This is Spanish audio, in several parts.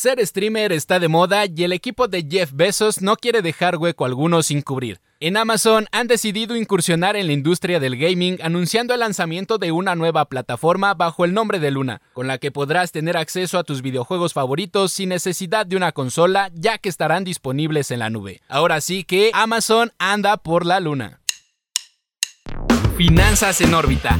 Ser streamer está de moda y el equipo de Jeff Bezos no quiere dejar hueco alguno sin cubrir. En Amazon han decidido incursionar en la industria del gaming anunciando el lanzamiento de una nueva plataforma bajo el nombre de Luna, con la que podrás tener acceso a tus videojuegos favoritos sin necesidad de una consola ya que estarán disponibles en la nube. Ahora sí que Amazon anda por la Luna. Finanzas en órbita.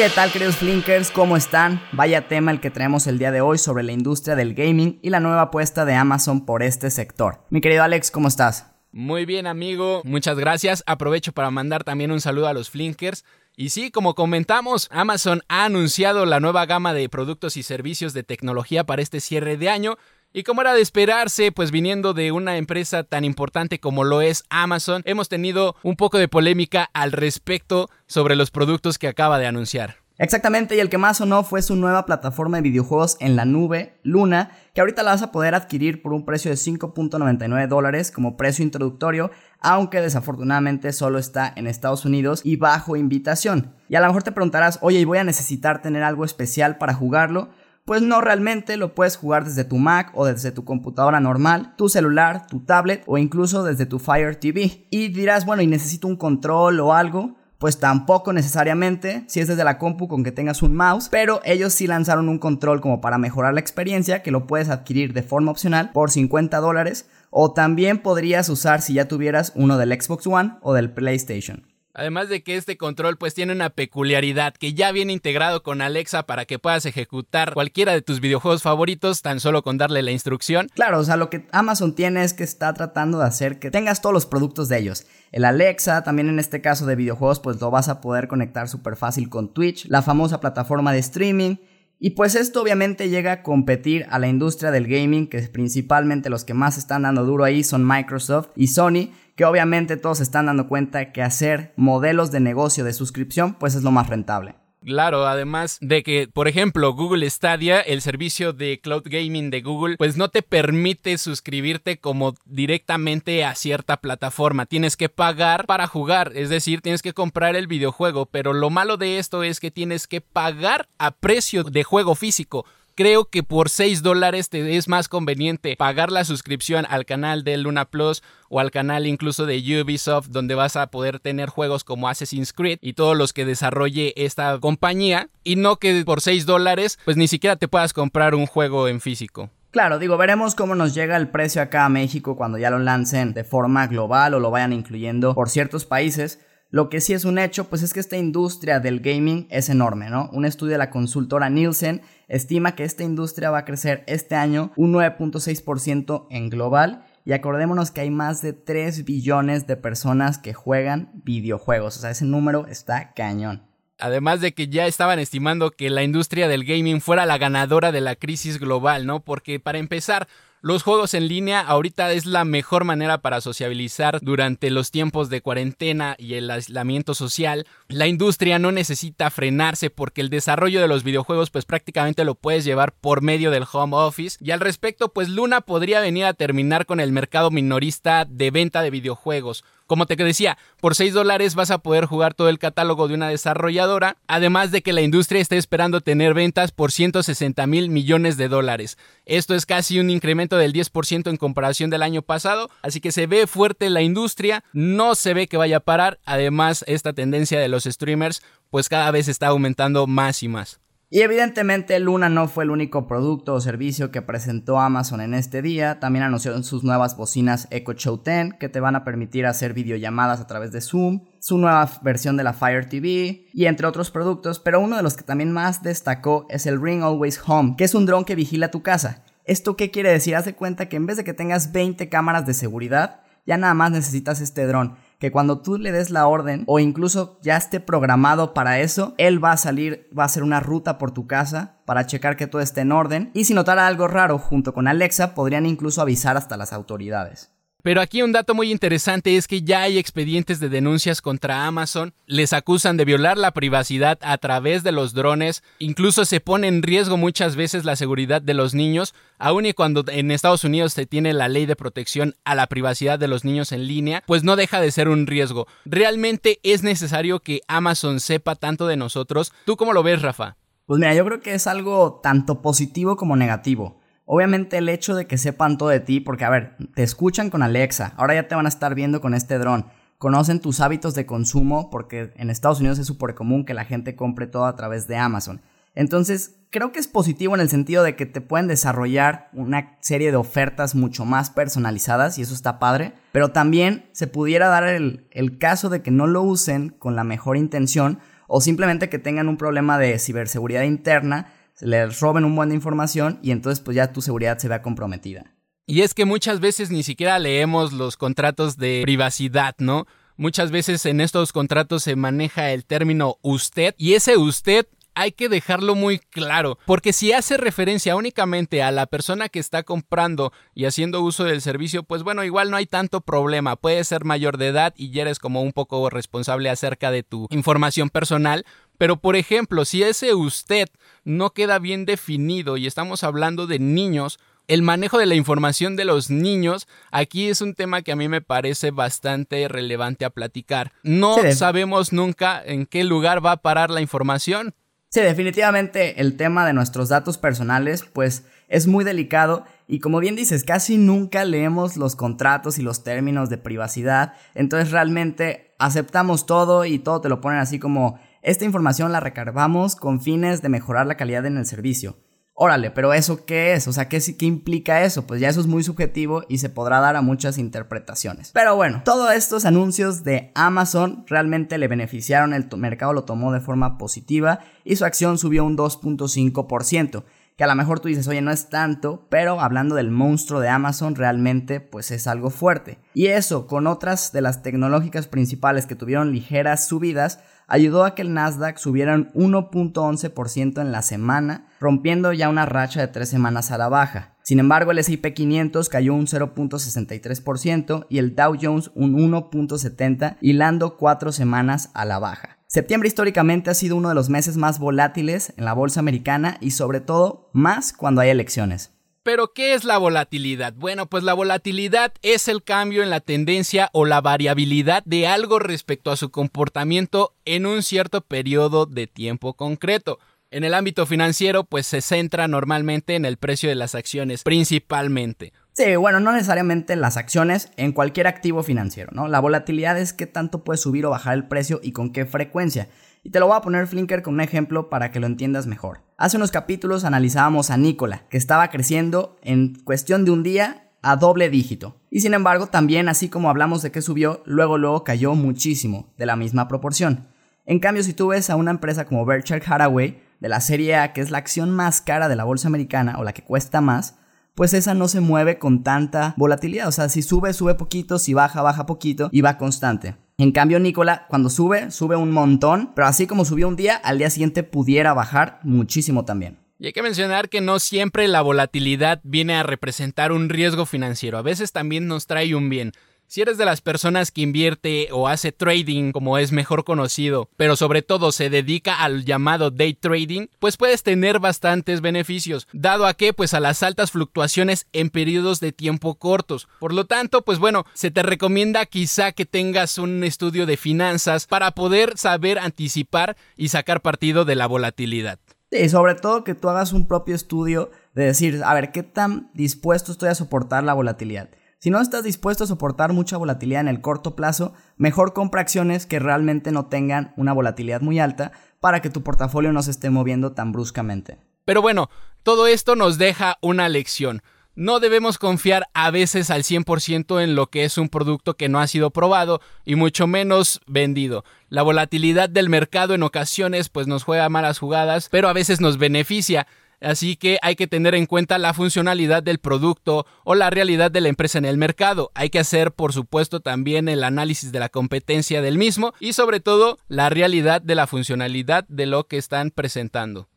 ¿Qué tal queridos Flinkers? ¿Cómo están? Vaya tema el que traemos el día de hoy sobre la industria del gaming y la nueva apuesta de Amazon por este sector. Mi querido Alex, ¿cómo estás? Muy bien amigo, muchas gracias. Aprovecho para mandar también un saludo a los Flinkers. Y sí, como comentamos, Amazon ha anunciado la nueva gama de productos y servicios de tecnología para este cierre de año. Y como era de esperarse, pues viniendo de una empresa tan importante como lo es Amazon, hemos tenido un poco de polémica al respecto sobre los productos que acaba de anunciar. Exactamente, y el que más sonó fue su nueva plataforma de videojuegos en la nube, Luna, que ahorita la vas a poder adquirir por un precio de 5.99 dólares como precio introductorio, aunque desafortunadamente solo está en Estados Unidos y bajo invitación. Y a lo mejor te preguntarás, oye, ¿y voy a necesitar tener algo especial para jugarlo? Pues no realmente lo puedes jugar desde tu Mac o desde tu computadora normal, tu celular, tu tablet o incluso desde tu Fire TV. Y dirás, bueno, ¿y necesito un control o algo? Pues tampoco necesariamente, si es desde la compu con que tengas un mouse, pero ellos sí lanzaron un control como para mejorar la experiencia que lo puedes adquirir de forma opcional por 50 dólares o también podrías usar si ya tuvieras uno del Xbox One o del PlayStation. Además de que este control pues tiene una peculiaridad que ya viene integrado con Alexa para que puedas ejecutar cualquiera de tus videojuegos favoritos tan solo con darle la instrucción. Claro, o sea, lo que Amazon tiene es que está tratando de hacer que tengas todos los productos de ellos. El Alexa, también en este caso de videojuegos, pues lo vas a poder conectar súper fácil con Twitch, la famosa plataforma de streaming. Y pues esto obviamente llega a competir a la industria del gaming, que principalmente los que más están dando duro ahí son Microsoft y Sony, que obviamente todos se están dando cuenta que hacer modelos de negocio de suscripción pues es lo más rentable. Claro, además de que, por ejemplo, Google Stadia, el servicio de cloud gaming de Google, pues no te permite suscribirte como directamente a cierta plataforma. Tienes que pagar para jugar, es decir, tienes que comprar el videojuego, pero lo malo de esto es que tienes que pagar a precio de juego físico creo que por 6 dólares te es más conveniente pagar la suscripción al canal de Luna Plus o al canal incluso de Ubisoft donde vas a poder tener juegos como Assassin's Creed y todos los que desarrolle esta compañía y no que por 6 dólares pues ni siquiera te puedas comprar un juego en físico. Claro, digo, veremos cómo nos llega el precio acá a México cuando ya lo lancen de forma global o lo vayan incluyendo por ciertos países. Lo que sí es un hecho, pues es que esta industria del gaming es enorme, ¿no? Un estudio de la consultora Nielsen estima que esta industria va a crecer este año un 9.6% en global y acordémonos que hay más de 3 billones de personas que juegan videojuegos, o sea, ese número está cañón. Además de que ya estaban estimando que la industria del gaming fuera la ganadora de la crisis global, ¿no? Porque para empezar, los juegos en línea ahorita es la mejor manera para sociabilizar durante los tiempos de cuarentena y el aislamiento social. La industria no necesita frenarse porque el desarrollo de los videojuegos pues prácticamente lo puedes llevar por medio del home office. Y al respecto pues Luna podría venir a terminar con el mercado minorista de venta de videojuegos. Como te decía, por 6 dólares vas a poder jugar todo el catálogo de una desarrolladora, además de que la industria está esperando tener ventas por 160 mil millones de dólares. Esto es casi un incremento del 10% en comparación del año pasado, así que se ve fuerte la industria, no se ve que vaya a parar, además esta tendencia de los streamers pues cada vez está aumentando más y más. Y evidentemente Luna no fue el único producto o servicio que presentó Amazon en este día, también anunció sus nuevas bocinas Echo Show 10 que te van a permitir hacer videollamadas a través de Zoom, su nueva versión de la Fire TV y entre otros productos, pero uno de los que también más destacó es el Ring Always Home, que es un dron que vigila tu casa. ¿Esto qué quiere decir? Haz de cuenta que en vez de que tengas 20 cámaras de seguridad, ya nada más necesitas este dron que cuando tú le des la orden o incluso ya esté programado para eso, él va a salir, va a hacer una ruta por tu casa para checar que todo esté en orden y si notara algo raro junto con Alexa podrían incluso avisar hasta las autoridades. Pero aquí un dato muy interesante es que ya hay expedientes de denuncias contra Amazon, les acusan de violar la privacidad a través de los drones, incluso se pone en riesgo muchas veces la seguridad de los niños, aun y cuando en Estados Unidos se tiene la ley de protección a la privacidad de los niños en línea, pues no deja de ser un riesgo. Realmente es necesario que Amazon sepa tanto de nosotros. ¿Tú cómo lo ves, Rafa? Pues mira, yo creo que es algo tanto positivo como negativo. Obviamente el hecho de que sepan todo de ti, porque a ver, te escuchan con Alexa, ahora ya te van a estar viendo con este dron, conocen tus hábitos de consumo, porque en Estados Unidos es súper común que la gente compre todo a través de Amazon. Entonces, creo que es positivo en el sentido de que te pueden desarrollar una serie de ofertas mucho más personalizadas y eso está padre, pero también se pudiera dar el, caso de que no lo usen con la mejor intención o simplemente que tengan un problema de ciberseguridad interna, les roben un buen de información y entonces pues ya tu seguridad se vea comprometida. Y es que muchas veces ni siquiera leemos los contratos de privacidad, ¿no? Muchas veces en estos contratos se maneja el término usted y ese usted hay que dejarlo muy claro, porque si hace referencia únicamente a la persona que está comprando y haciendo uso del servicio, pues bueno, igual no hay tanto problema, puede ser mayor de edad y ya eres como un poco responsable acerca de tu información personal, pero por ejemplo, si ese usted no queda bien definido y estamos hablando de niños, el manejo de la información de los niños, aquí es un tema que a mí me parece bastante relevante a platicar. No sabemos nunca en qué lugar va a parar la información. Sí, definitivamente el tema de nuestros datos personales pues es muy delicado y como bien dices, casi nunca leemos los contratos y los términos de privacidad, entonces realmente aceptamos todo y todo te lo ponen así como esta información la recargamos con fines de mejorar la calidad en el servicio. Órale, pero ¿eso qué es? O sea, ¿qué, ¿qué implica eso? Pues ya eso es muy subjetivo y se podrá dar a muchas interpretaciones. Pero bueno, todos estos anuncios de Amazon realmente le beneficiaron, el mercado lo tomó de forma positiva y su acción subió un 2.5% que a lo mejor tú dices, oye, no es tanto, pero hablando del monstruo de Amazon, realmente pues es algo fuerte. Y eso, con otras de las tecnológicas principales que tuvieron ligeras subidas, ayudó a que el Nasdaq subiera un 1.11% en la semana, rompiendo ya una racha de tres semanas a la baja. Sin embargo, el S&P 500 cayó un 0.63% y el Dow Jones un 1.70%, hilando cuatro semanas a la baja. Septiembre históricamente ha sido uno de los meses más volátiles en la bolsa americana y sobre todo más cuando hay elecciones. Pero, ¿qué es la volatilidad? Bueno, pues la volatilidad es el cambio en la tendencia o la variabilidad de algo respecto a su comportamiento en un cierto periodo de tiempo concreto. En el ámbito financiero, pues se centra normalmente en el precio de las acciones, principalmente. Sí, bueno, no necesariamente en las acciones, en cualquier activo financiero, ¿no? La volatilidad es qué tanto puede subir o bajar el precio y con qué frecuencia. Y te lo voy a poner Flinker con un ejemplo para que lo entiendas mejor. Hace unos capítulos analizábamos a Nicola, que estaba creciendo en cuestión de un día a doble dígito. Y sin embargo, también así como hablamos de que subió, luego luego cayó muchísimo, de la misma proporción. En cambio, si tú ves a una empresa como Berkshire Hathaway, de la serie A, que es la acción más cara de la bolsa americana o la que cuesta más, pues esa no se mueve con tanta volatilidad. O sea, si sube, sube poquito, si baja, baja poquito y va constante. En cambio, Nicola, cuando sube, sube un montón, pero así como subió un día, al día siguiente pudiera bajar muchísimo también. Y hay que mencionar que no siempre la volatilidad viene a representar un riesgo financiero, a veces también nos trae un bien. Si eres de las personas que invierte o hace trading, como es mejor conocido, pero sobre todo se dedica al llamado day trading, pues puedes tener bastantes beneficios, dado a que pues a las altas fluctuaciones en periodos de tiempo cortos. Por lo tanto, pues bueno, se te recomienda quizá que tengas un estudio de finanzas para poder saber anticipar y sacar partido de la volatilidad. Y sobre todo que tú hagas un propio estudio de decir, a ver, ¿qué tan dispuesto estoy a soportar la volatilidad? Si no estás dispuesto a soportar mucha volatilidad en el corto plazo, mejor compra acciones que realmente no tengan una volatilidad muy alta para que tu portafolio no se esté moviendo tan bruscamente. Pero bueno, todo esto nos deja una lección. No debemos confiar a veces al 100% en lo que es un producto que no ha sido probado y mucho menos vendido. La volatilidad del mercado en ocasiones pues nos juega malas jugadas, pero a veces nos beneficia. Así que hay que tener en cuenta la funcionalidad del producto o la realidad de la empresa en el mercado. Hay que hacer, por supuesto, también el análisis de la competencia del mismo y sobre todo la realidad de la funcionalidad de lo que están presentando.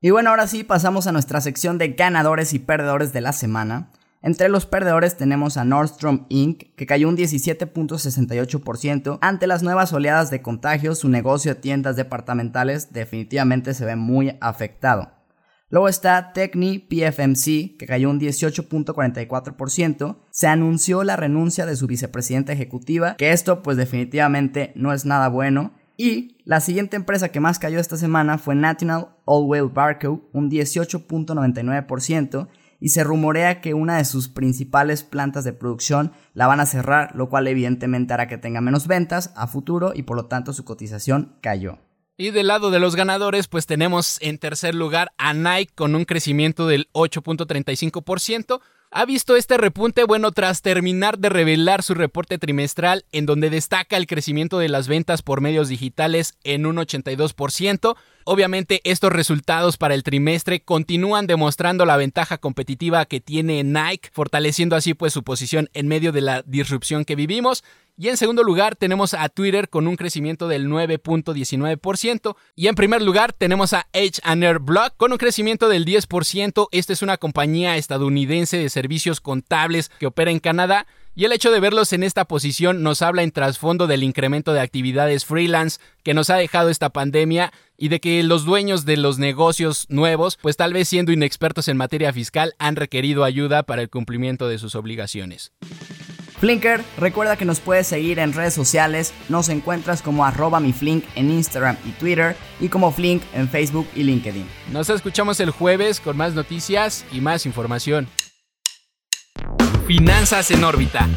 Y bueno, ahora sí pasamos a nuestra sección de ganadores y perdedores de la semana. Entre los perdedores tenemos a Nordstrom Inc., que cayó un 17.68%. Ante las nuevas oleadas de contagios, su negocio de tiendas departamentales definitivamente se ve muy afectado. Luego está Techni PFMC, que cayó un 18.44%. Se anunció la renuncia de su vicepresidenta ejecutiva, que esto pues definitivamente no es nada bueno. Y la siguiente empresa que más cayó esta semana fue National Oilwell Barco, un 18.99%. y se rumorea que una de sus principales plantas de producción la van a cerrar, lo cual evidentemente hará que tenga menos ventas a futuro y por lo tanto su cotización cayó. Y del lado de los ganadores, pues tenemos en tercer lugar a Nike con un crecimiento del 8.35%. Ha visto este repunte, bueno, tras terminar de revelar su reporte trimestral, en donde destaca el crecimiento de las ventas por medios digitales en un 82%, Obviamente estos resultados para el trimestre continúan demostrando la ventaja competitiva que tiene Nike, fortaleciendo así pues su posición en medio de la disrupción que vivimos. Y en segundo lugar tenemos a Twitter con un crecimiento del 9.19%. Y en primer lugar tenemos a H&R Block con un crecimiento del 10%. Esta es una compañía estadounidense de servicios contables que opera en Canadá y el hecho de verlos en esta posición nos habla en trasfondo del incremento de actividades freelance que nos ha dejado esta pandemia y de que los dueños de los negocios nuevos, pues tal vez siendo inexpertos en materia fiscal, han requerido ayuda para el cumplimiento de sus obligaciones. Flinker, recuerda que nos puedes seguir en redes sociales, nos encuentras como arroba mi Flink en Instagram y Twitter y como Flink en Facebook y LinkedIn. Nos escuchamos el jueves con más noticias y más información. Finanzas en órbita.